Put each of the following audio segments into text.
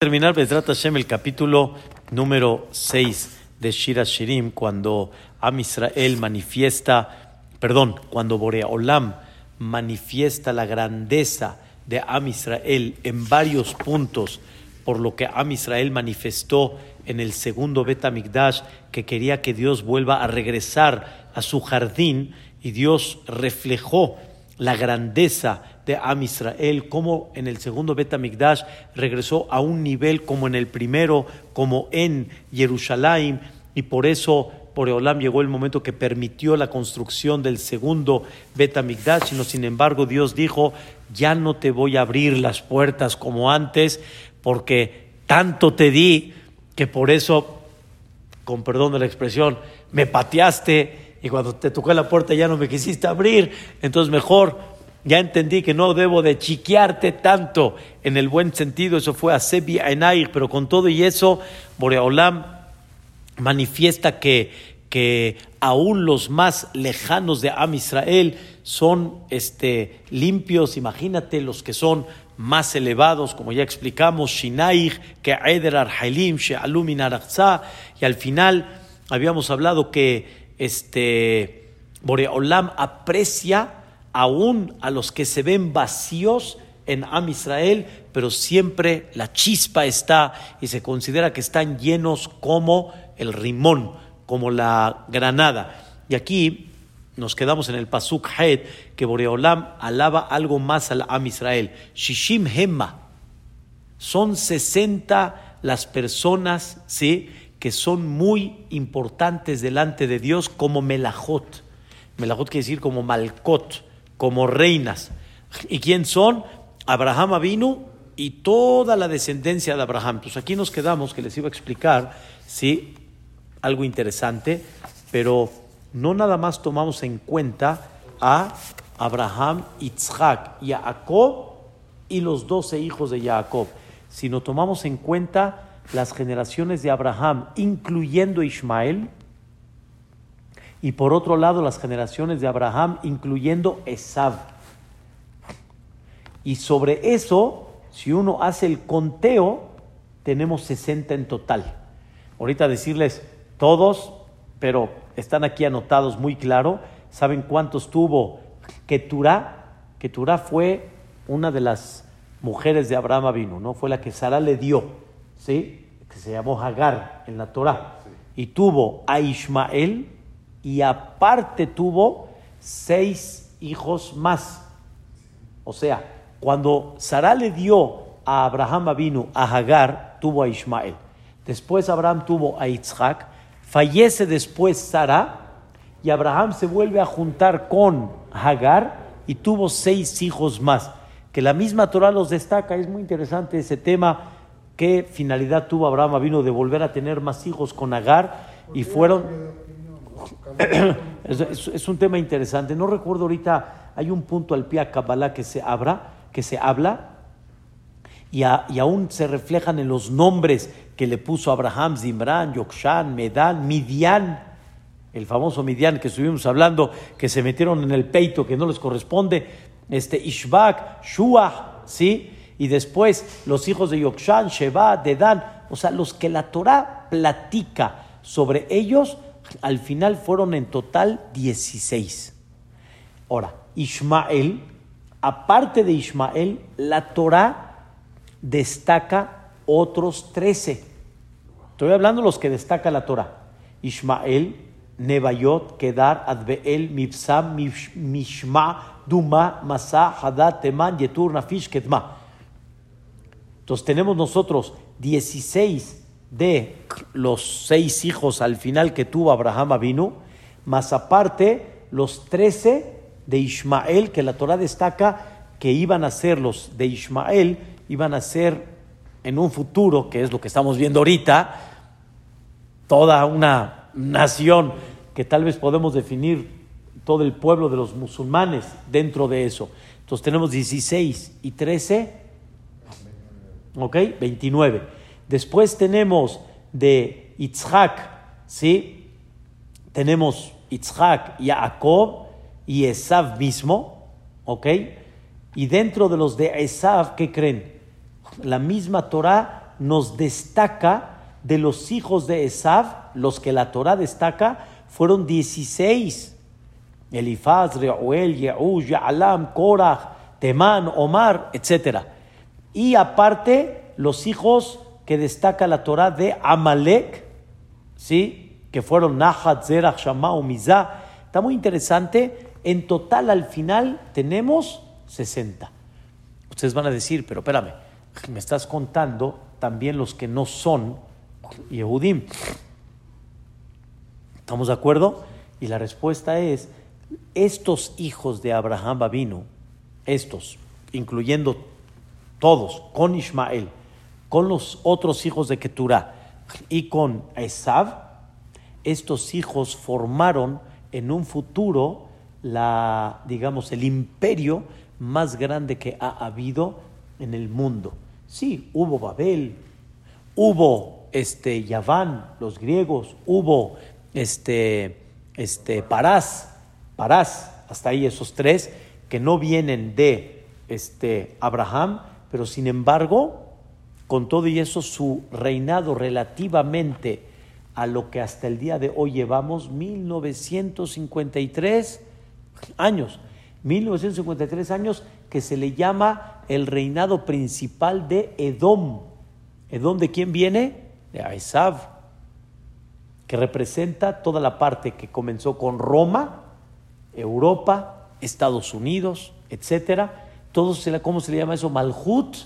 terminar Bezrat Hashem el capítulo número 6 de Shira Shirim cuando Am Israel manifiesta, perdón, cuando Borea Olam manifiesta la grandeza de Am Israel en varios puntos por lo que Am Israel manifestó en el segundo Bet Mikdash que quería que Dios vuelva a regresar a su jardín y Dios reflejó la grandeza de Am Israel, como en el segundo Bet Mikdash regresó a un nivel como en el primero, como en Jerusalén, y por eso Boreolam llegó el momento que permitió la construcción del segundo Bet Mikdash, sino sin embargo Dios dijo, ya no te voy a abrir las puertas como antes, porque tanto te di que por eso, con perdón de la expresión, me pateaste y cuando te tocó la puerta ya no me quisiste abrir, entonces mejor ya entendí que no debo de chiquearte tanto. En el buen sentido, eso fue a Sebi Enair, pero con todo y eso, Boreolam manifiesta que, que aún los más lejanos de Am Israel son este, limpios, imagínate los que son más elevados, como ya explicamos, Shinaich, que Eder Arhalim, She'alum y al final habíamos hablado que este, Boreolam aprecia aún a los que se ven vacíos en Am Israel, pero siempre la chispa está y se considera que están llenos como el rimón, como la granada. Y aquí nos quedamos en el Pasuk Het, que Boreolam alaba algo más al Am Israel. Shishim Hema. Son 60 las personas, ¿sí? Que son muy importantes delante de Dios como melajot. Melajot quiere decir como malcot, como reinas. ¿Y quién son? Abraham Avinu y toda la descendencia de Abraham. Pues aquí nos quedamos, que les iba a explicar, sí, algo interesante, pero no nada más tomamos en cuenta a Abraham, Yitzhak, Jacob y los doce hijos de Jacob, sino tomamos en cuenta las generaciones de Abraham, incluyendo Ismael, y por otro lado las generaciones de Abraham, incluyendo Esav. Y sobre eso, si uno hace el conteo, tenemos 60 en total. Ahorita decirles todos, pero están aquí anotados muy claro. ¿Saben cuántos tuvo Keturah? Keturah fue una de las mujeres de Abraham vino, ¿no? Fue la que Sara le dio ¿sí? que se llamó Hagar en la Torah, y tuvo a Ismael y aparte tuvo seis hijos más. O sea, cuando Sara le dio a Abraham vino a Hagar, tuvo a Ismael. Después Abraham tuvo a Isaac, fallece después Sara y Abraham se vuelve a juntar con Hagar y tuvo seis hijos más. Que la misma Torah los destaca, es muy interesante ese tema ¿Qué finalidad tuvo Abraham? Vino de volver a tener más hijos con Agar y fueron... es, un tema interesante. No recuerdo ahorita, hay un punto al pie a Kabbalah que se, abra, que se habla y, aún se reflejan en los nombres que le puso Abraham, Zimran, Yokshan, Medan, Midian, el famoso Midian que estuvimos hablando, que se metieron en el peito que no les corresponde, este Ishbak, Shuah, ¿sí? Y después los hijos de Yokshan, Sheba, Dedan, o sea, los que la Torah platica sobre ellos, al final fueron en total 16. Ahora, Ismael, aparte de Ismael, la Torah destaca otros 13. Estoy hablando de los que destaca la Torah. Ismael, Nebayot, Kedar, Adbeel, Mibsam, Mishma, Duma, Masa, Hadad, Teman, Yetur, Nafish, Kedma. Entonces tenemos nosotros 16 de los seis hijos al final que tuvo Abraham vino, más aparte los 13 de Ismael, que la Torah destaca que iban a ser los de Ismael, iban a ser en un futuro, que es lo que estamos viendo ahorita, toda una nación que tal vez podemos definir todo el pueblo de los musulmanes dentro de eso. Entonces tenemos 16 y 13 ¿Ok? 29. Después tenemos de Itzhak, ¿sí? Tenemos Itzhak, Jacob y Esav mismo, ¿ok? Y dentro de los de Esav, ¿qué creen? La misma Torah nos destaca de los hijos de Esav, los que la Torah destaca, fueron 16. Elifaz, Reuel, Yehush, Ya'alam, Korah, Temán, Omar, etc. Y aparte, los hijos que destaca la Torah de Amalek, ¿sí? que fueron Nahat, Zerach, Shammah, Mizah. Está muy interesante. En total, al final, tenemos 60. Ustedes van a decir, pero espérame, me estás contando también los que no son Yehudim. ¿Estamos de acuerdo? Y la respuesta es, estos hijos de Abraham Babino, estos, incluyendo todos, con Ismael, con los otros hijos de Keturah y con Esav, estos hijos formaron en un futuro la, digamos, el imperio más grande que ha habido en el mundo. Sí, hubo Babel, hubo este Yaván, los griegos, hubo este, este Parás, Parás, hasta ahí esos tres que no vienen de este Abraham, pero sin embargo, con todo y eso, su reinado relativamente a lo que hasta el día de hoy llevamos, 1953 años. 1953 años que se le llama el reinado principal de Edom. ¿Edom de quién viene? De Aisav, que representa toda la parte que comenzó con Roma, Europa, Estados Unidos, etcétera. Todo se, ¿Cómo se le llama eso? Malhut,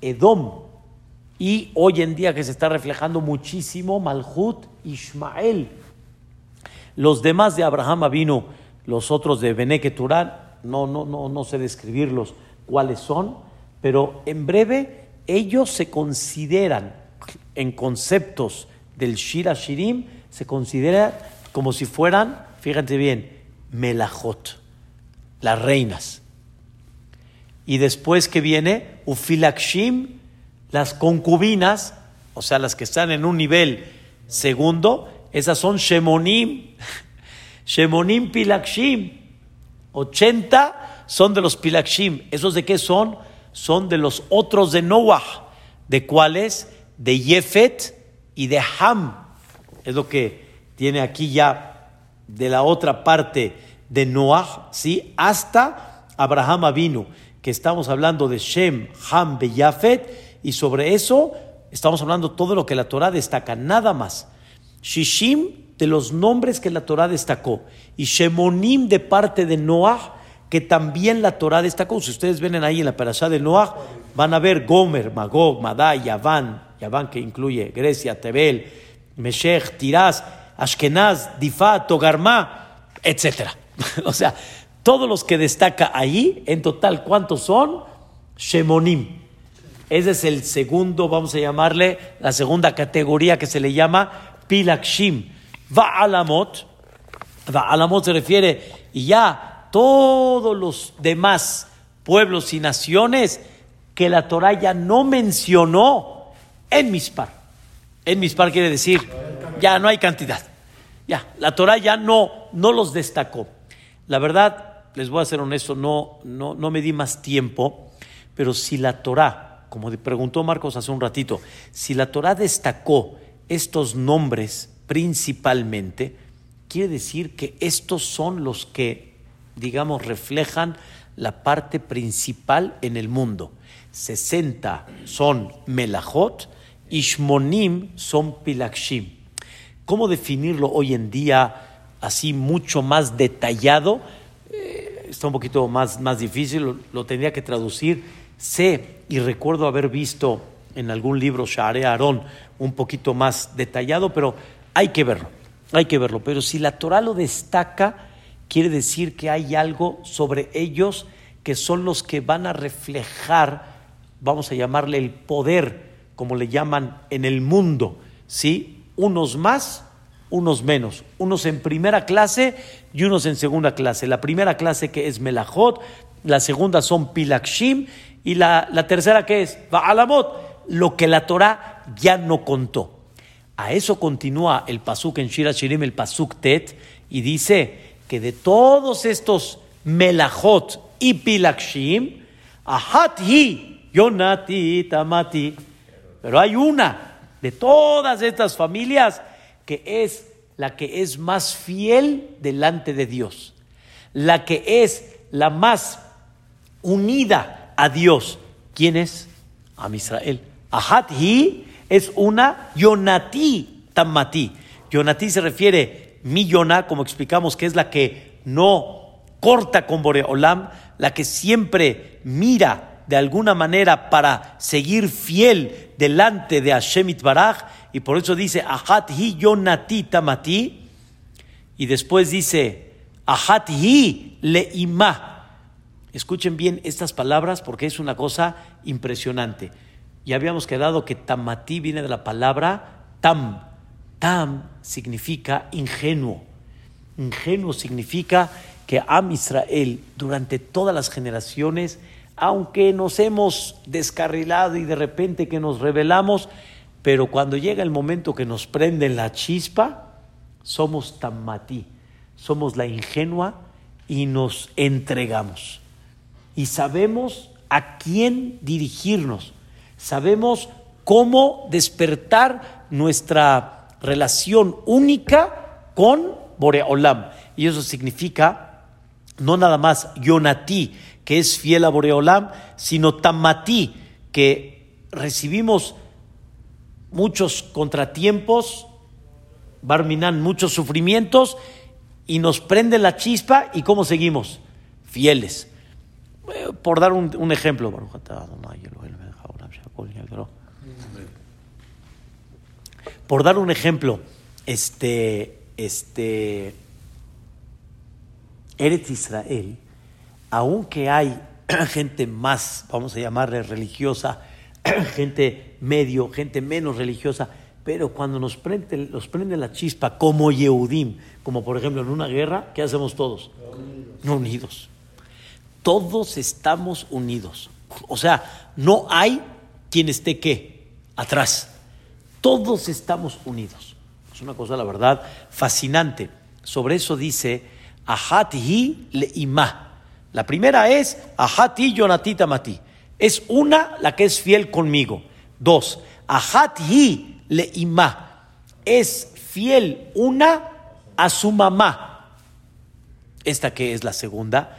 Edom. Y hoy en día que se está reflejando muchísimo, Malhut, Ismael. Los demás de Abraham vino, los otros de Beneketurán, no, no, no, no sé describirlos cuáles son, pero en breve ellos se consideran en conceptos del Shira Shirim, se considera como si fueran, fíjate bien, Melachot, las reinas. Y después que viene Ufilakshim, las concubinas, o sea, las que están en un nivel segundo, esas son Shemonim, Shemonim Pilakshim. 80 son de los Pilakshim. ¿Esos de qué son? Son de los otros de Noah. ¿De cuáles? De Yefet y de Ham. Es lo que tiene aquí ya de la otra parte de Noah, ¿sí? Hasta Abraham vino, que estamos hablando de Shem, Ham, Yafet, y sobre eso estamos hablando todo lo que la Torah destaca, nada más. Shishim de los nombres que la Torah destacó y Shemonim de parte de Noah que también la Torah destacó. Si ustedes ven ahí en la parasha de Noah, van a ver Gomer, Magog, Madai, Yaván, Yaván que incluye Grecia, Tebel, Meshech, Tiraz, Ashkenaz, Difá, Togarma, etc. o sea, todos los que destaca ahí, en total, ¿cuántos son? Shemonim. Ese es el segundo, vamos a llamarle, la segunda categoría que se le llama Pilakshim. Va'alamot, Va'alamot se refiere, y ya todos los demás pueblos y naciones que la Torah ya no mencionó en Mispar. En Mispar quiere decir, ya no hay cantidad. Ya, la Torah ya no, no los destacó. La verdad, les voy a ser honesto, no, no, no me di más tiempo, pero si la Torah, como preguntó Marcos hace un ratito, si la Torah destacó estos nombres principalmente, quiere decir que estos son los que, digamos, reflejan la parte principal en el mundo. 60 son melajot, ishmonim son pilakshim. ¿Cómo definirlo hoy en día así mucho más detallado? Está un poquito más, más difícil, lo, lo, tendría que traducir. Sé y recuerdo haber visto en algún libro Share Aarón un poquito más detallado, pero hay que verlo, hay que verlo. Pero si la Torah lo destaca, quiere decir que hay algo sobre ellos que son los que van a reflejar, vamos a llamarle el poder, como le llaman en el mundo, ¿sí? Unos más, unos menos, unos en primera clase y unos en segunda clase. La primera clase que es Melachot, la segunda son Pilakshim y la, la tercera que es Baalamot, lo que la Torah ya no contó. A eso continúa el pasuk en Shira Shirim, el pasuk Tet, y dice que de todos estos melachot y pilakshim, ahat hi, yonati tamati, Pero hay una de todas estas familias es la que es más fiel delante de Dios, la que es la más unida a Dios. ¿Quién es? Am Israel. Ahat es una Yonati Tamati. Yonati se refiere mi Yonah, como explicamos, que es la que no corta con Boreolam, la que siempre mira de alguna manera para seguir fiel delante de Hashem Baraj, y por eso dice Ahat hi Yonati Tamati, y después dice Ahat hi leima. Escuchen bien estas palabras porque es una cosa impresionante. Ya habíamos quedado que Tamati viene de la palabra tam. Tam significa ingenuo. Ingenuo significa que Am Israel durante todas las generaciones, aunque nos hemos descarrilado y de repente que nos rebelamos, pero cuando llega el momento que nos prenden la chispa, somos Tamati, somos la ingenua y nos entregamos. Y sabemos a quién dirigirnos, sabemos cómo despertar nuestra relación única con Boreolam. Y eso significa no nada más Yonati, que es fiel a Boreolam, sino Tamati, que recibimos muchos contratiempos, Barminan, muchos sufrimientos, y nos prende la chispa, ¿y cómo seguimos? Fieles. Eh, por dar un, ejemplo, por dar un ejemplo, este, este, Eretz Israel, aunque hay gente más, vamos a llamarle religiosa, gente medio, gente menos religiosa, pero cuando nos prende, nos prende la chispa como Yehudim, como por ejemplo en una guerra, ¿qué hacemos todos? Unidos. unidos. Todos estamos unidos. O sea, no hay quien esté qué, atrás. Todos estamos unidos. Es una cosa, la verdad, fascinante. Sobre eso dice, Ahati le ima. La primera es Ahati yonatita mati. Es una la que es fiel conmigo. Dos, Ahati le ima. Es fiel una a su mamá. Esta que es la segunda,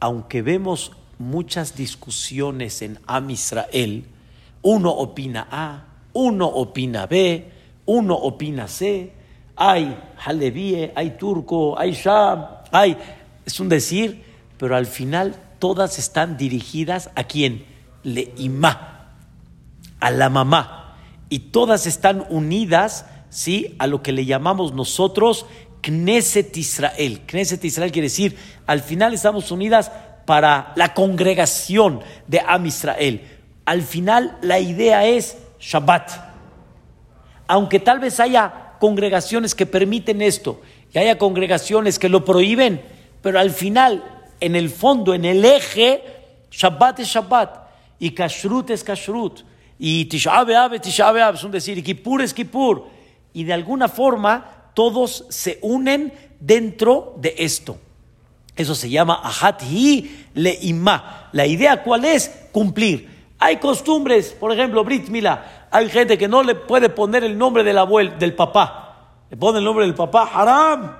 aunque vemos muchas discusiones en Am Israel, uno opina A, uno opina B, uno opina C, hay Halevíe, hay turco, hay Sham, hay, es un decir, pero al final todas están dirigidas a quién? Le imá, a la mamá, y todas están unidas, ¿sí? A lo que le llamamos nosotros Knesset Israel. Knesset Israel quiere decir, al final estamos unidas para la congregación de Am Israel al final la idea es Shabbat. Aunque tal vez haya congregaciones que permiten esto y haya congregaciones que lo prohíben, pero al final, en el fondo, en el eje, Shabbat es Shabbat y Kashrut es Kashrut y decir, y de alguna forma todos se unen dentro de esto. Eso se llama Ahat Hi. La idea cuál es? Cumplir. Hay costumbres, por ejemplo, Brit Mila. Hay gente que no le puede poner el nombre del abuelo, del papá. Le pone el nombre del papá, haram.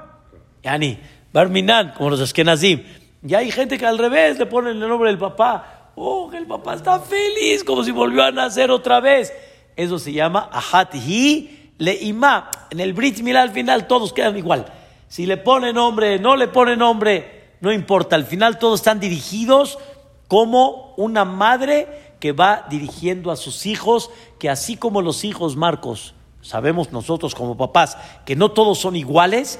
Yani, Barminan, como los Ashkenazim. Y hay gente que al revés le pone el nombre del papá. Oh, el papá está feliz, como si volvió a nacer otra vez. Eso se llama Ahat Hi Leima. En el Brit Mila al final todos quedan igual. Si le pone nombre, no le pone nombre, no importa. Al final todos están dirigidos como una madre que va dirigiendo a sus hijos, que así como los hijos Marcos, sabemos nosotros como papás que no todos son iguales,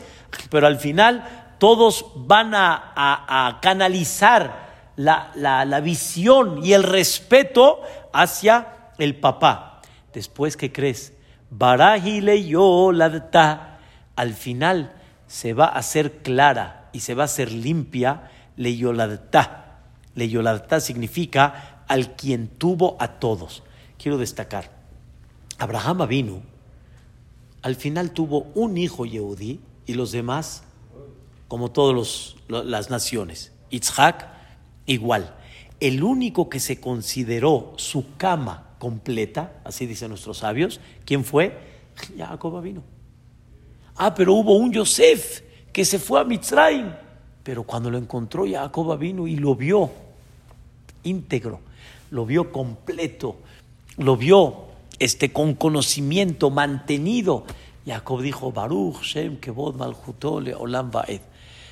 pero al final todos van a, canalizar la, la, visión y el respeto hacia el papá. Después, ¿qué crees? Barahile yo la al final se va a hacer clara y se va a hacer limpia leyoladta. Leyoladta significa al quien tuvo a todos. Quiero destacar, Abraham vino, al final tuvo un hijo Yehudí y los demás, como todas las naciones. Itzhak, igual. El único que se consideró su cama completa, así dicen nuestros sabios. ¿Quién fue? Jacob vino. Ah, pero hubo un Yosef que se fue a Mitzrayim. Pero cuando lo encontró, Jacob vino y lo vio íntegro, lo vio completo, lo vio este, con conocimiento mantenido. Jacob dijo, Baruch Shem Kevod Malchutole Olam Vaed.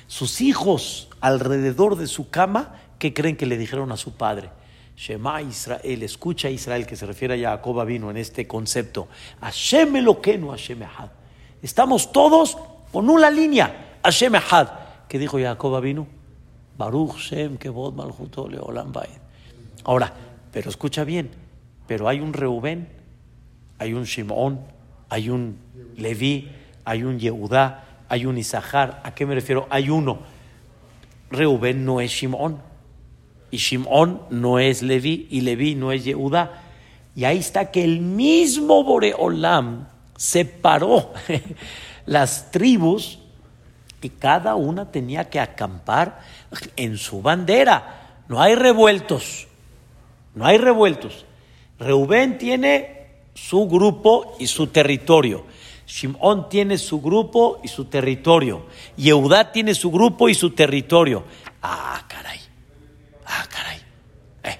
Sus hijos alrededor de su cama, ¿qué creen que le dijeron a su padre? Shema Israel, escucha Israel, que se refiere a Jacob vino en este concepto. Hashem Eloquenu, Hashem Ehad. Estamos todos con una línea, Hashem Ehad. ¿Qué dijo Jacob vino? Baruch Shem Kevod Malchutole Olam Vaed. Ahora, pero escucha bien, pero hay un Reubén, hay un Shimón, hay un Leví, hay un Yehudá, hay un Isahar. ¿A qué me refiero? Hay uno. Reubén no es Shimón. Y Shimón no es Leví. Y Leví no es Yehudá. Y ahí está que el mismo Boreolam separó las tribus y cada una tenía que acampar en su bandera. No hay revueltos. No hay revueltos. Reubén tiene su grupo y su territorio. Shimón tiene su grupo y su territorio. Yehudá tiene su grupo y su territorio. Ah, caray. Ah, caray. Eh,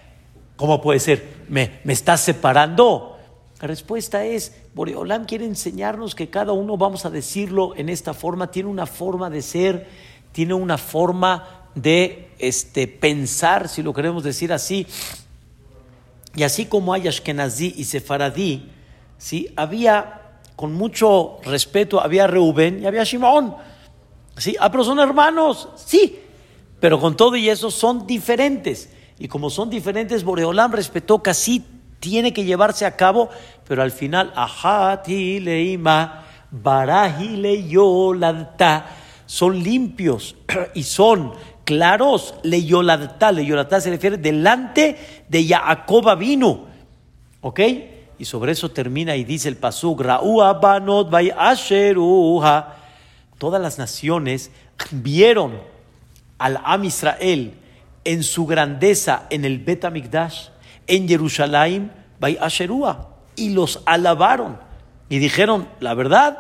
¿Cómo puede ser? ¿Me, me estás separando? La respuesta es, Boreolam quiere enseñarnos que cada uno, vamos a decirlo en esta forma, tiene una forma de ser, tiene una forma de este, pensar, si lo queremos decir así, y así como hay Ashkenazí y Sefaradí, ¿sí? había, con mucho respeto, había Reubén y había Shimón. ¿sí? Ah, pero son hermanos, sí, pero con todo y eso son diferentes. Y como son diferentes, Boreolam respetó que tiene que llevarse a cabo, pero al final, leyoladta, son limpios y son claros, leyolatá, leyolatá se refiere delante de Jacob vino, ¿ok? Y sobre eso termina y dice el pasuk. Todas las naciones vieron al Am Israel en su grandeza en el Bet Amikdash, en Jerusalén, asherua, y los alabaron y dijeron, la verdad,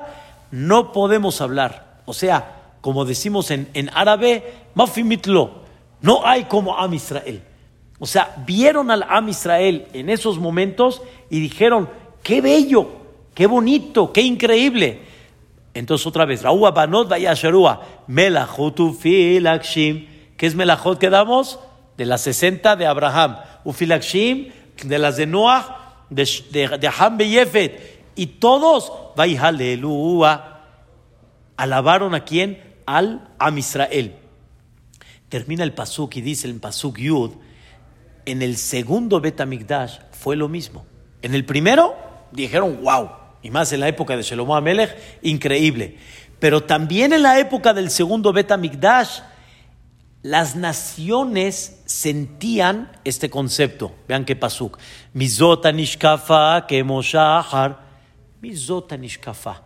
no podemos hablar. O sea, como decimos en, en árabe, mafimitlo, no hay como Am Israel. O sea, vieron al Am Israel en esos momentos y dijeron, qué bello, qué bonito, qué increíble. Entonces otra vez, Raúa Banot Vayasharua, Melachotu Filakshim. ¿Qué es Melachot que damos? De las 60 de Abraham. Ufilakshim, de las de Noah, de, de, de. Y todos, Vayhalelua. ¿Alabaron a quién? al Am Israel. Termina el Pasuk y dice el Pasuk Yud, en el segundo Betamigdash fue lo mismo. En el primero dijeron, wow, y más en la época de Shelomo Amelech, increíble. Pero también en la época del segundo Betamigdash, las naciones sentían este concepto. Vean qué pasuk. Mizota nishkafa kemoshahar. Mizota nishkafa.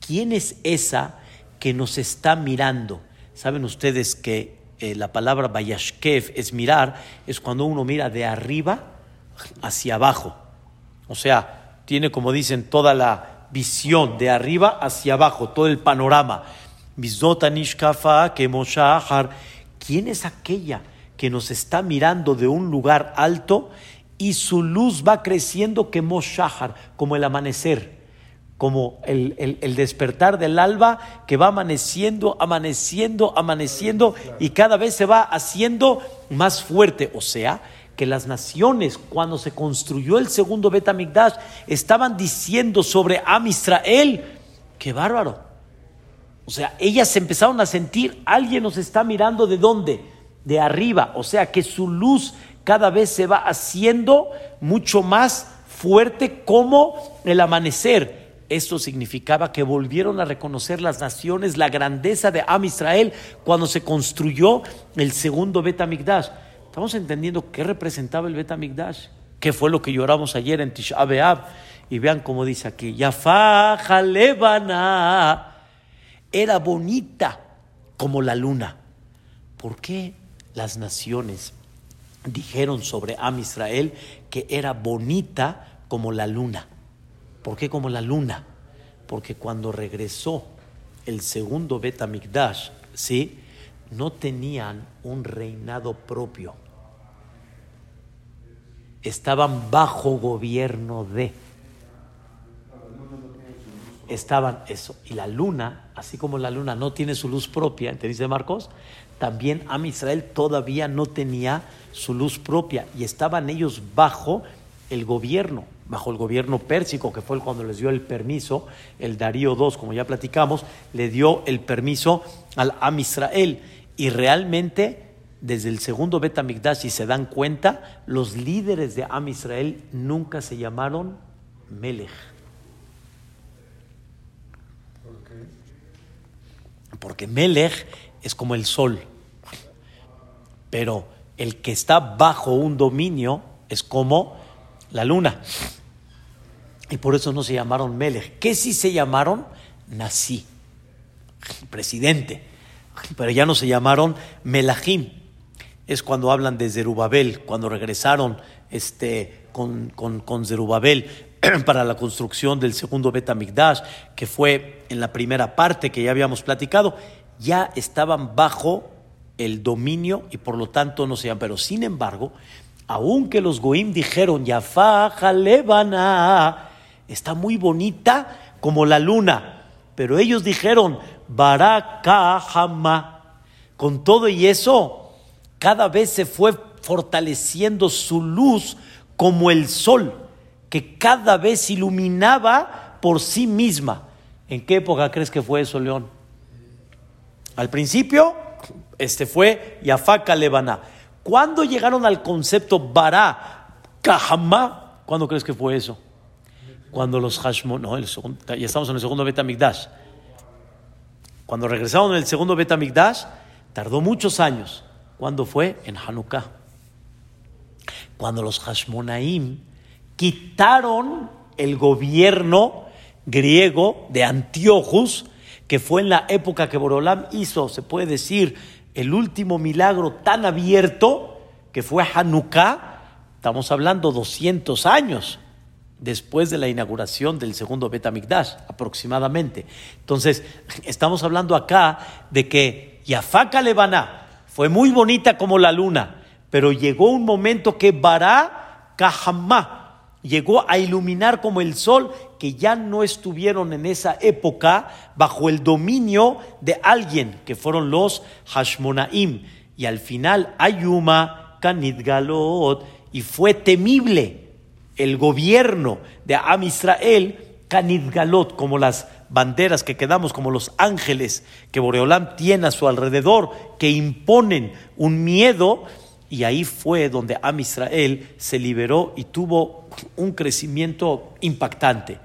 ¿Quién es esa que nos está mirando. Saben ustedes que eh, la palabra Bayashkev es mirar, es cuando uno mira de arriba hacia abajo. O sea, tiene como dicen toda la visión de arriba hacia abajo, todo el panorama. ¿Quién es aquella que nos está mirando de un lugar alto y su luz va creciendo como Shahar, como el amanecer? como el, despertar del alba que va amaneciendo, amaneciendo, amaneciendo y cada vez se va haciendo más fuerte. O sea, que las naciones, cuando se construyó el segundo Betamigdash, estaban diciendo sobre Am Israel, qué bárbaro. O sea, ellas empezaron a sentir, alguien nos está mirando de dónde? De arriba. O sea, que su luz cada vez se va haciendo mucho más fuerte como el amanecer. Esto significaba que volvieron a reconocer las naciones la grandeza de Am Israel cuando se construyó el segundo Bet Estamos entendiendo qué representaba el Bet qué fue lo que lloramos ayer en Tisha B'Av. Y vean cómo dice aquí, Yafa Jalebana era bonita como la luna. ¿Por qué las naciones dijeron sobre Am Israel que era bonita como la luna. ¿Por qué como la luna? Porque cuando regresó el segundo Bet ¿sí? no tenían un reinado propio. Estaban bajo gobierno de. Estaban eso. Y la luna, así como la luna no tiene su luz propia, ¿te dice Marcos? También Am Israel todavía no tenía su luz propia y estaban ellos bajo el gobierno, bajo el gobierno pérsico, que fue cuando les dio el permiso, el Darío II, como ya platicamos, le dio el permiso al Am Israel. Y realmente, desde el segundo Bet si se dan cuenta, los líderes de Am Israel nunca se llamaron Melech. Porque Melech es como el sol, pero el que está bajo un dominio es como la luna. Y por eso no se llamaron Melech. ¿Qué sí se llamaron? Nací, presidente. Pero ya no se llamaron Melahim. Es cuando hablan de Zerubabel, cuando regresaron este, con, con, Zerubabel para la construcción del segundo Betamigdash, que fue en la primera parte que ya habíamos platicado, ya estaban bajo el dominio y por lo tanto no se llaman. Pero sin embargo, aunque los Goim dijeron, Yafá, Jalebana, está muy bonita como la luna, pero ellos dijeron, Barakahama. Con todo y eso, cada vez se fue fortaleciendo su luz como el sol, que cada vez iluminaba por sí misma. ¿En qué época crees que fue eso, León? Al principio, este fue Yafaka Lebaná. ¿Cuándo llegaron al concepto Bará Kahama? ¿Cuándo crees que fue eso? Cuando los Hashmon, no, ya estamos en el segundo Betamigdash. Cuando regresaron en el segundo Betamigdash, tardó muchos años. ¿Cuándo fue? En Hanukkah. Cuando los Hashmonaim quitaron el gobierno griego de Antiochus, que fue en la época que Borolam hizo, se puede decir, el último milagro tan abierto, que fue Hanukkah, estamos hablando 200 años después de la inauguración del segundo Betamigdash, aproximadamente. Entonces, estamos hablando acá de que Yafaka Lebaná fue muy bonita como la luna, pero llegó un momento que Bará Kahamá, llegó a iluminar como el sol que ya no estuvieron en esa época bajo el dominio de alguien, que fueron los Hashmonaim. Y al final, Ayuma, Kanidgalot, y fue temible el gobierno de Am Israel, Kanidgalot, como las banderas que quedamos, como los ángeles que Boreolam tiene a su alrededor, que imponen un miedo y ahí fue donde Am Israel se liberó y tuvo un crecimiento impactante.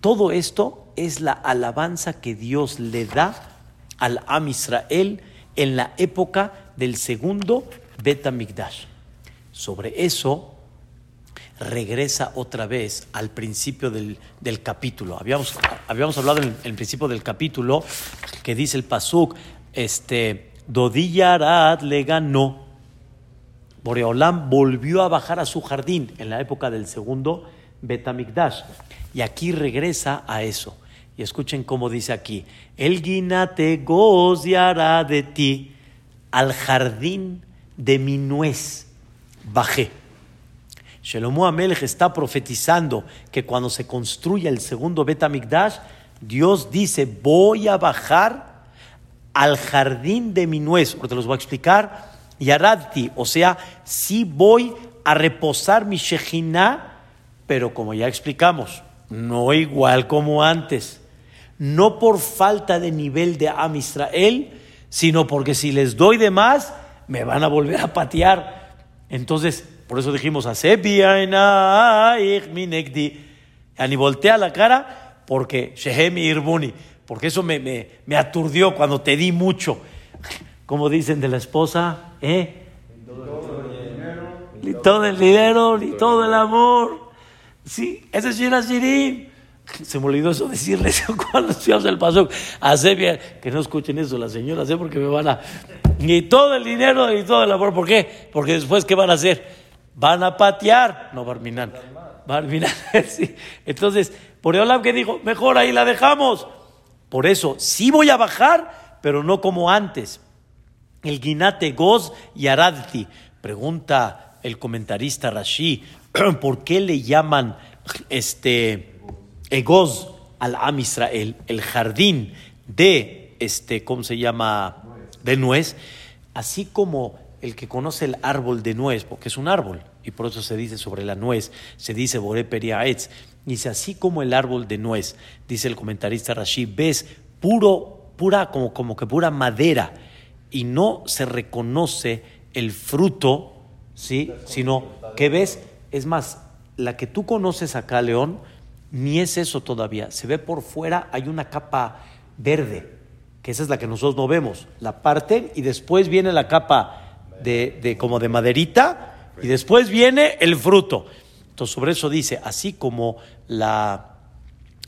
Todo esto es la alabanza que Dios le da al Am Israel en la época del segundo Betamigdash. Sobre eso regresa otra vez al principio del, capítulo. Habíamos, habíamos hablado en el, principio del capítulo que dice el Pasuk, este, Dodiyarat le ganó Boreolam volvió a bajar a su jardín en la época del segundo Betamigdash. Y aquí regresa a eso. Y escuchen cómo dice aquí: El guinate goziará de ti al jardín de mi nuez. Bajé. Shelomo Amelech está profetizando que cuando se construya el segundo Betamigdash, Dios dice: Voy a bajar al jardín de mi nuez. Ahora te los voy a explicar Yaradti, o sea, sí voy a reposar mi Shejina, pero como ya explicamos, no igual como antes. No por falta de nivel de Am Israel, sino porque si les doy de más, me van a volver a patear. Entonces, por eso dijimos, Ani voltea la cara porque Shehemi Irbuni, porque eso me, me, me aturdió cuando te di mucho como dicen de la esposa, ¿eh? Ni todo el dinero, ni todo el amor. Sí, ese es Shira Shirim. Se me olvidó eso decirles cuando estudiamos el paso. Hace bien, que no escuchen eso las señoras, ¿eh? porque me van a. Ni todo el dinero y todo el amor. ¿Por qué? Porque después, ¿qué van a hacer? Van a patear. No, Barminan. Barminan, sí. Entonces, por Eolam que dijo, mejor ahí la dejamos. Por eso, sí voy a bajar, pero no como antes. El guinate goz y aradti. Pregunta el comentarista Rashi, ¿por qué le llaman este egoz al Am Israel, el jardín de este, ¿cómo se llama? de nuez, así como el que conoce el árbol de nuez, porque es un árbol, y por eso se dice sobre la nuez, se dice Bore Periaetz, dice así como el árbol de nuez, dice el comentarista Rashi, ves puro, pura, como, como que pura madera, y no se reconoce el fruto, ¿sí? Sino que ves, es más, la que tú conoces acá, León, ni es eso todavía. Se ve por fuera, hay una capa verde, que esa es la que nosotros no vemos. La parte y después viene la capa de, de como de maderita y después viene el fruto. Entonces sobre eso dice, así como la,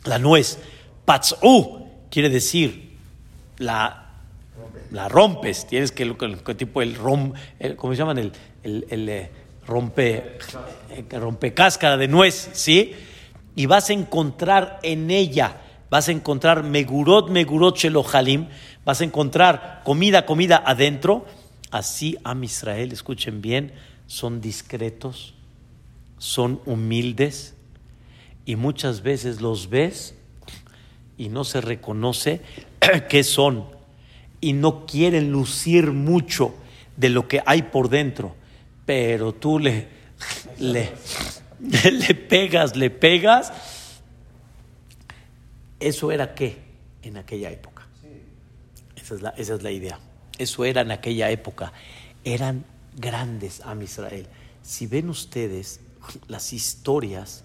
la nuez, patzú, quiere decir la, la rompes, tienes que, el, tipo el rom, ¿cómo se llaman? El, el, el eh, rompe, eh, rompe cáscara de nuez, ¿sí? y vas a encontrar en ella, vas a encontrar megurot, megurot shelohalim, vas a encontrar comida, comida adentro. Así Am Israel, escuchen bien, son discretos, son humildes y muchas veces los ves y no se reconoce qué son y no quieren lucir mucho de lo que hay por dentro, pero tú le, le le pegas, le pegas. ¿Eso era qué en aquella época? Esa es, la, esa es la idea. Eso era en aquella época. Eran grandes Am Israel. Si ven ustedes las historias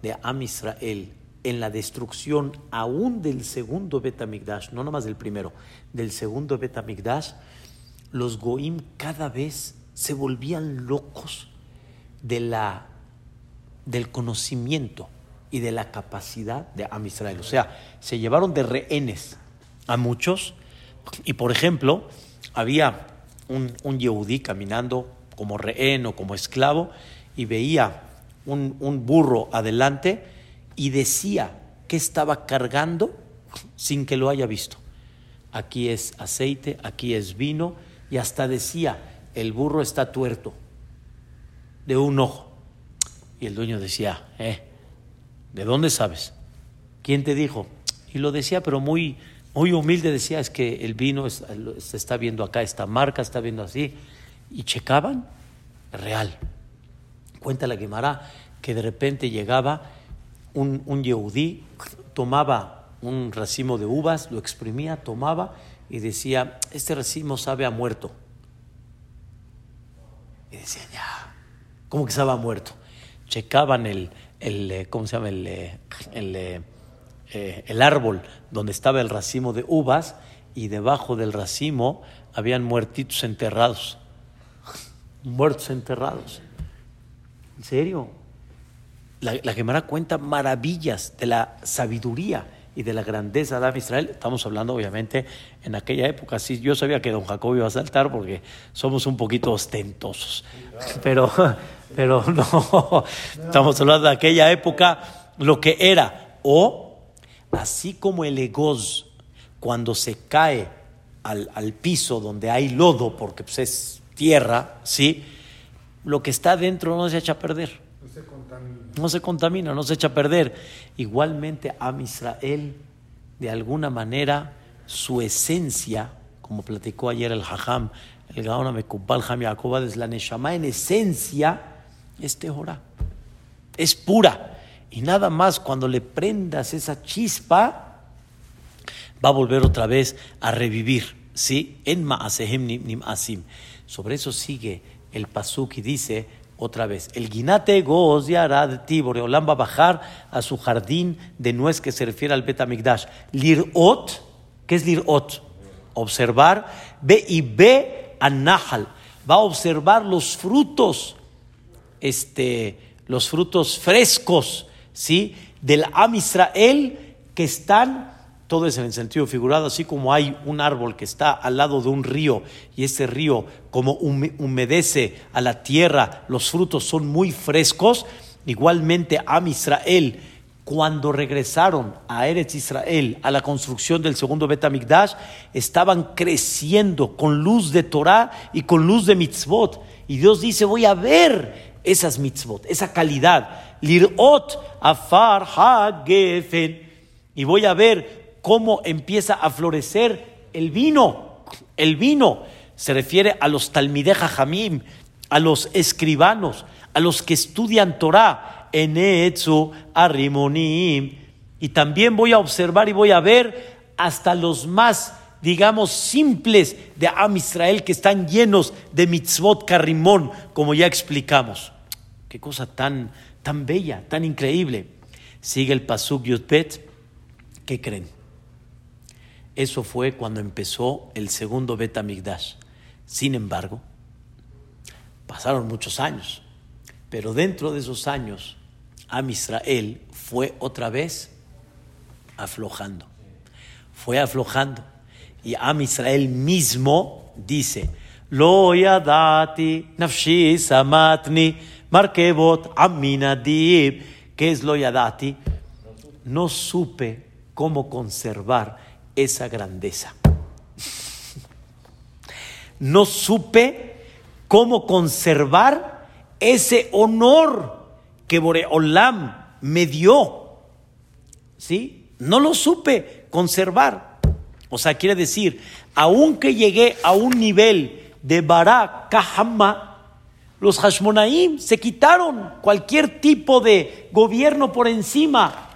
de Am Israel en la destrucción aún del segundo Betamigdash, no nomás del primero, del segundo Betamigdash, los Goim cada vez se volvían locos de la del conocimiento y de la capacidad de Am Israel. O sea, se llevaron de rehenes a muchos y, por ejemplo, había un, un yehudí caminando como rehén o como esclavo y veía un, un burro adelante y decía que estaba cargando sin que lo haya visto. Aquí es aceite, aquí es vino y hasta decía, el burro está tuerto de un ojo. Y el dueño decía, eh, ¿de dónde sabes? ¿Quién te dijo? Y lo decía, pero muy, muy humilde decía, es que el vino se está viendo acá, esta marca está viendo así. Y checaban, real. Cuenta la Gemara que de repente llegaba un, un yehudí, tomaba un racimo de uvas, lo exprimía, tomaba y decía, este racimo sabe a muerto. Y decían, ya, ¿cómo que sabe a muerto? checaban el, el eh, ¿cómo se llama? El, eh, el, eh, el, árbol donde estaba el racimo de uvas y debajo del racimo habían muertitos enterrados. Muertos enterrados. ¿En serio? La, la Gemara cuenta maravillas de la sabiduría y de la grandeza de Israel. Estamos hablando, obviamente, en aquella época. Sí, yo sabía que don Jacob iba a saltar porque somos un poquito ostentosos. Pero, pero no, estamos hablando de aquella época, lo que era. O, así como el egoz, cuando se cae al, al piso donde hay lodo, porque pues, es tierra, ¿sí? Lo que está dentro no se echa a perder. No se contamina. No se contamina, no se echa a perder. Igualmente a Israel, de alguna manera, su esencia, como platicó ayer el Hajam, el Gaona Mekubal Ham es la Neshama en esencia, es Tehorá. Es pura. Y nada más cuando le prendas esa chispa, va a volver otra vez a revivir. ¿Sí? En Ma'asehem Nim Asim. Sobre eso sigue el Pasuk y dice otra vez, el guinate goz y arad Boreolam va a bajar a su jardín de nuez que se refiere al Betamigdash. Lirot, ¿qué es lirot? Observar, ve y ve a Nahal, va a observar los frutos, este, los frutos frescos, ¿sí? del Am Israel que están, todo es en el sentido figurado, así como hay un árbol que está al lado de un río y ese río como humedece a la tierra, los frutos son muy frescos, igualmente Am Israel cuando regresaron a Eretz Israel, a la construcción del segundo Betamigdash, estaban creciendo con luz de Torah y con luz de mitzvot. Y Dios dice, voy a ver esas mitzvot, esa calidad. Lirot afar ha-gefen. Y voy a ver cómo empieza a florecer el vino. El vino se refiere a los talmideja jamim, a los escribanos, a los que estudian Torah Enetsu Arimonim. Y también voy a observar y voy a ver hasta los más, digamos, simples de Am Israel que están llenos de mitzvot karimón, como ya explicamos. Qué cosa tan, tan bella, tan increíble. Sigue el Pasuk Yudbet. ¿Qué creen? Eso fue cuando empezó el segundo Bet Amigdash. Sin embargo, pasaron muchos años, pero dentro de esos años Am Israel fue otra vez aflojando. Fue aflojando. Y Am Israel mismo dice, Lo yadati nafshi samatni markebot aminadib. ¿Qué es lo yadati? No supe cómo conservar esa grandeza. No supe cómo conservar ese honor que Boreolam me dio, ¿sí? No lo supe conservar. O sea, quiere decir, aunque llegué a un nivel de Barak Kahama, los Hashmonaim se quitaron cualquier tipo de gobierno por encima.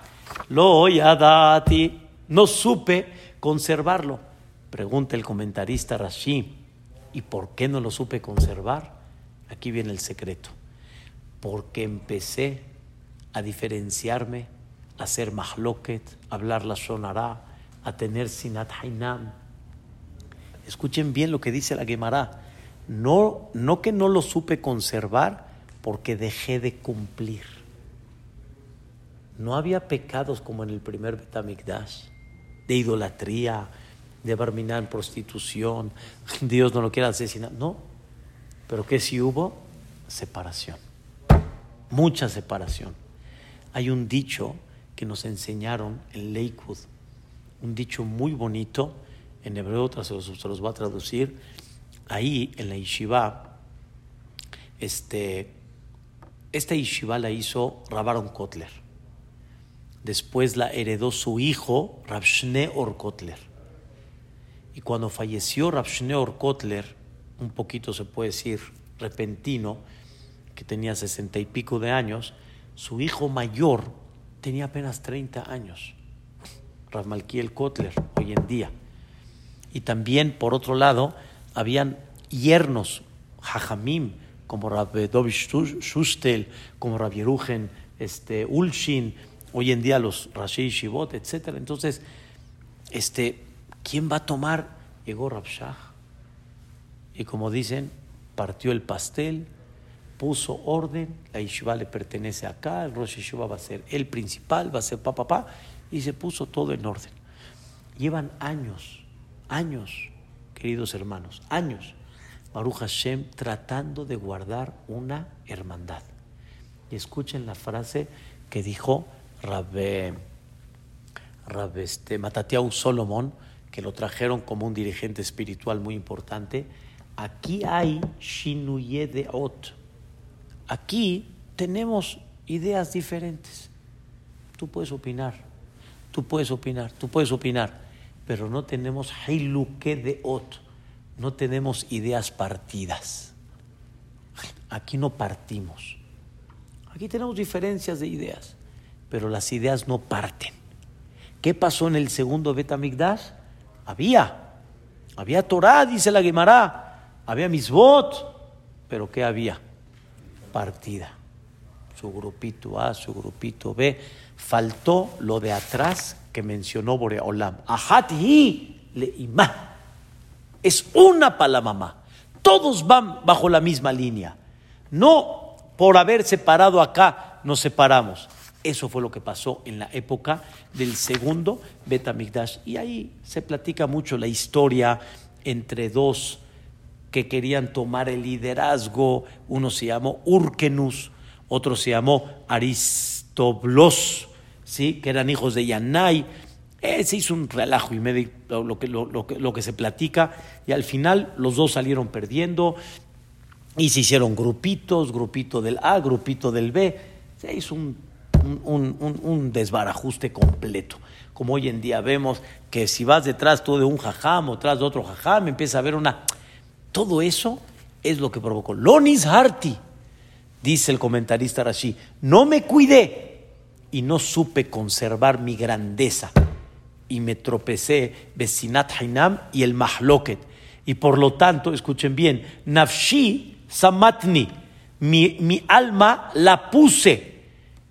Lo yadati, no supe conservarlo. Pregunta el comentarista Rashi, ¿y por qué no lo supe conservar? Aquí viene el secreto porque empecé a diferenciarme, a ser mahloket, a hablar la sonará, a tener sinat hainam. Escuchen bien lo que dice la Gemara. No, no que no lo supe conservar porque dejé de cumplir. No había pecados como en el primer Betamikdash, de idolatría, de barminar prostitución, Dios no lo quiera asesinar. No, pero que si hubo separación mucha separación. Hay un dicho que nos enseñaron en Lakewood, un dicho muy bonito, en hebreo se los, se los voy a traducir, ahí en la yeshiva, este, esta yeshiva la hizo Rabaron Kotler. Después la heredó su hijo, Or Kotler. Y cuando falleció Or Kotler, un poquito se puede decir repentino, que tenía sesenta y pico de años, su hijo mayor tenía apenas 30 años, Ramalkiel Kotler, hoy en día. Y también, por otro lado, habían yernos, Jajamim, como Rabbi Shustel, como Rabbi Yeruchen, este, Ulshin, hoy en día los Rashi Shivot, etc. Entonces, este, ¿quién va a tomar? Llegó Rabshah. Y como dicen, partió el pastel, puso orden, la yeshiva le pertenece acá, el Rosh Yeshiva va a ser el principal, va a ser papá, papá, y se puso todo en orden. Llevan años, años, queridos hermanos, años, Baruch Hashem tratando de guardar una hermandad. Y escuchen la frase que dijo Rabbe, Rabbe este, Solomon, que lo trajeron como un dirigente espiritual muy importante. Aquí hay Shinuye de Ot Aquí tenemos ideas diferentes. Tú puedes opinar, tú puedes opinar, tú puedes opinar, pero no tenemos heiluke de ot, no tenemos ideas partidas. Aquí no partimos. Aquí tenemos diferencias de ideas, pero las ideas no parten. ¿Qué pasó en el segundo Betamigdash? Había, había Torah, dice la Gemara, había misbot, pero ¿qué había? partida. Su grupito A, su grupito B. Faltó lo de atrás que mencionó Boreolam. Ahati le imá. Es una palamamá. Todos van bajo la misma línea. No por haber separado acá nos separamos. Eso fue lo que pasó en la época del segundo Betamigdash. Y ahí se platica mucho la historia entre dos que querían tomar el liderazgo. Uno se llamó Urkenus, otro se llamó Aristoblos, ¿sí? que eran hijos de Yanai. Eh, se hizo un relajo y medio lo, que, lo, que, lo que se platica. Y al final los dos salieron perdiendo y se hicieron grupitos, grupito del A, grupito del B. Se hizo un, un, desbarajuste completo. Como hoy en día vemos que si vas detrás tú de un jajam o tras de otro jajam, empieza a haber una... Todo eso es lo que provocó. Lonis Harti, dice el comentarista Rashi, no me cuidé y no supe conservar mi grandeza y me tropecé Besinat Hainam y el Mahloket. Y por lo tanto, escuchen bien, Nafshi samatni, mi, mi alma la puse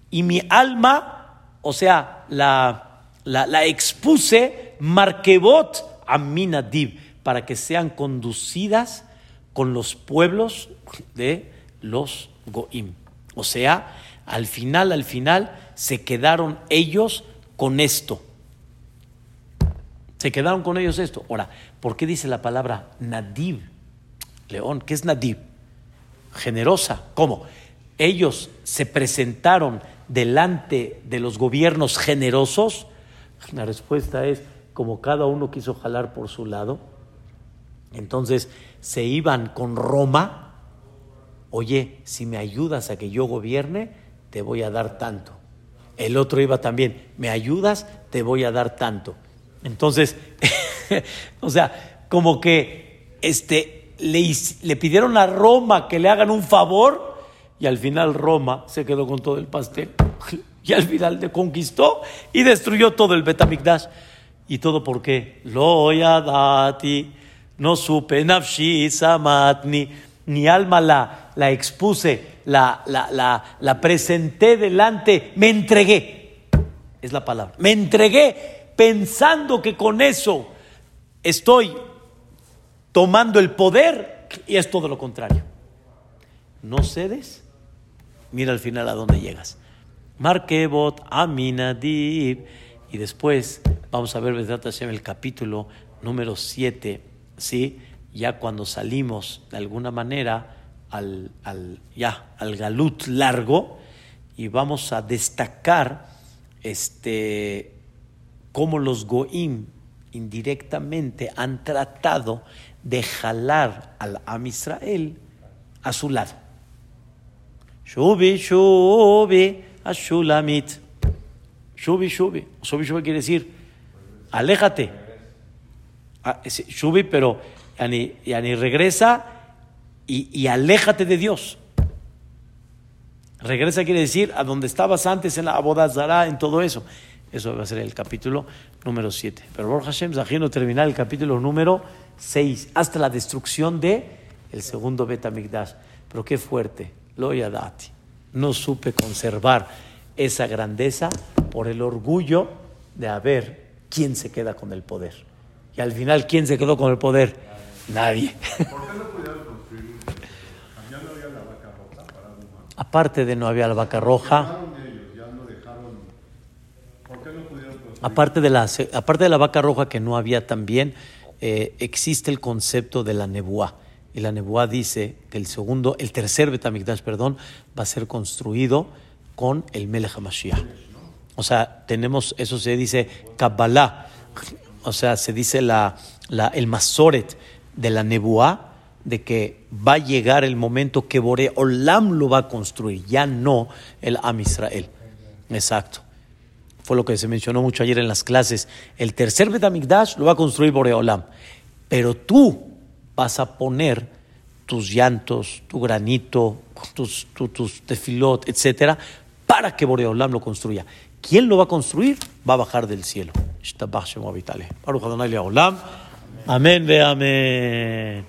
y mi alma, o sea, la, la, expuse, marquebot a minadib, para que sean conducidas con los pueblos de los goim. O sea, al final, al final, se quedaron ellos con esto. Se quedaron con ellos esto. Ahora, ¿por qué dice la palabra nadib? León, ¿qué es nadib? generosa. ¿Cómo? Ellos se presentaron delante de los gobiernos generosos. La respuesta es, como cada uno quiso jalar por su lado, entonces se iban con Roma, oye, si me ayudas a que yo gobierne, te voy a dar tanto. El otro iba también, me ayudas, te voy a dar tanto. Entonces, o sea, como que este, le, pidieron a Roma que le hagan un favor y al final Roma se quedó con todo el pastel y al final le conquistó y destruyó todo el Betamigdash. ¿Y todo por qué? Lo dati, no supe, nafshi, samatni, ni alma la, la expuse, la, la, la, presenté delante, me entregué. Es la palabra. Me entregué pensando que con eso estoy tomando el poder y es todo lo contrario. No cedes, mira al final a dónde llegas. Markebot, Aminadib. Y después vamos a ver el capítulo número 7, ¿sí? Ya cuando salimos de alguna manera al, al, ya, al galut largo y vamos a destacar este, cómo los goim indirectamente han tratado de jalar al Am Israel a su lado. Shubi, shubi, ashulamit. Shubi, shubi. Shubi, shubi quiere decir, aléjate. Ah, shubi, pero yani, yani regresa y, aléjate de Dios. Regresa quiere decir a donde estabas antes en la abodazara, en todo eso. Eso va a ser el capítulo número 7. Pero Borja Hashem, Zahino terminar el capítulo número 6, hasta la destrucción de el segundo Betamigdash. Pero qué fuerte, lo yadati. No supe conservar esa grandeza por el orgullo de haber quién se queda con el poder. Y al final, ¿quién se quedó con el poder? Nadie. ¿Por qué no pudieron construir? ¿Ya no había la vaca roja para Aparte de no había la vaca roja. Aparte de, la, aparte de la vaca roja que no había también, eh, existe el concepto de la nebuá. Y la nebuá dice que el segundo, el tercer Betamigdash, perdón, va a ser construido con el Melech HaMashiach. O sea, tenemos, eso se dice Kabbalah, o sea, se dice la, el Masoret de la nebuá, de que va a llegar el momento que Bore Olam lo va a construir, ya no el Am Israel. Exacto fue lo que se mencionó mucho ayer en las clases. El tercer Betamigdash lo va a construir Boreolam, pero tú vas a poner tus llantos, tu granito, tus, tus, tefilot, etcétera, para que Boreolam lo construya. ¿Quién lo va a construir? Va a bajar del cielo. Amén ve amén.